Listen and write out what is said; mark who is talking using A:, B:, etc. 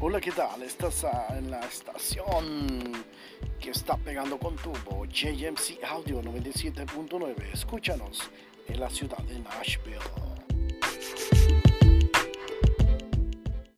A: Hola, ¿qué tal? Estás en la estación que está pegando con tubo JMC Audio 97.9. Escúchanos en la ciudad de Nashville.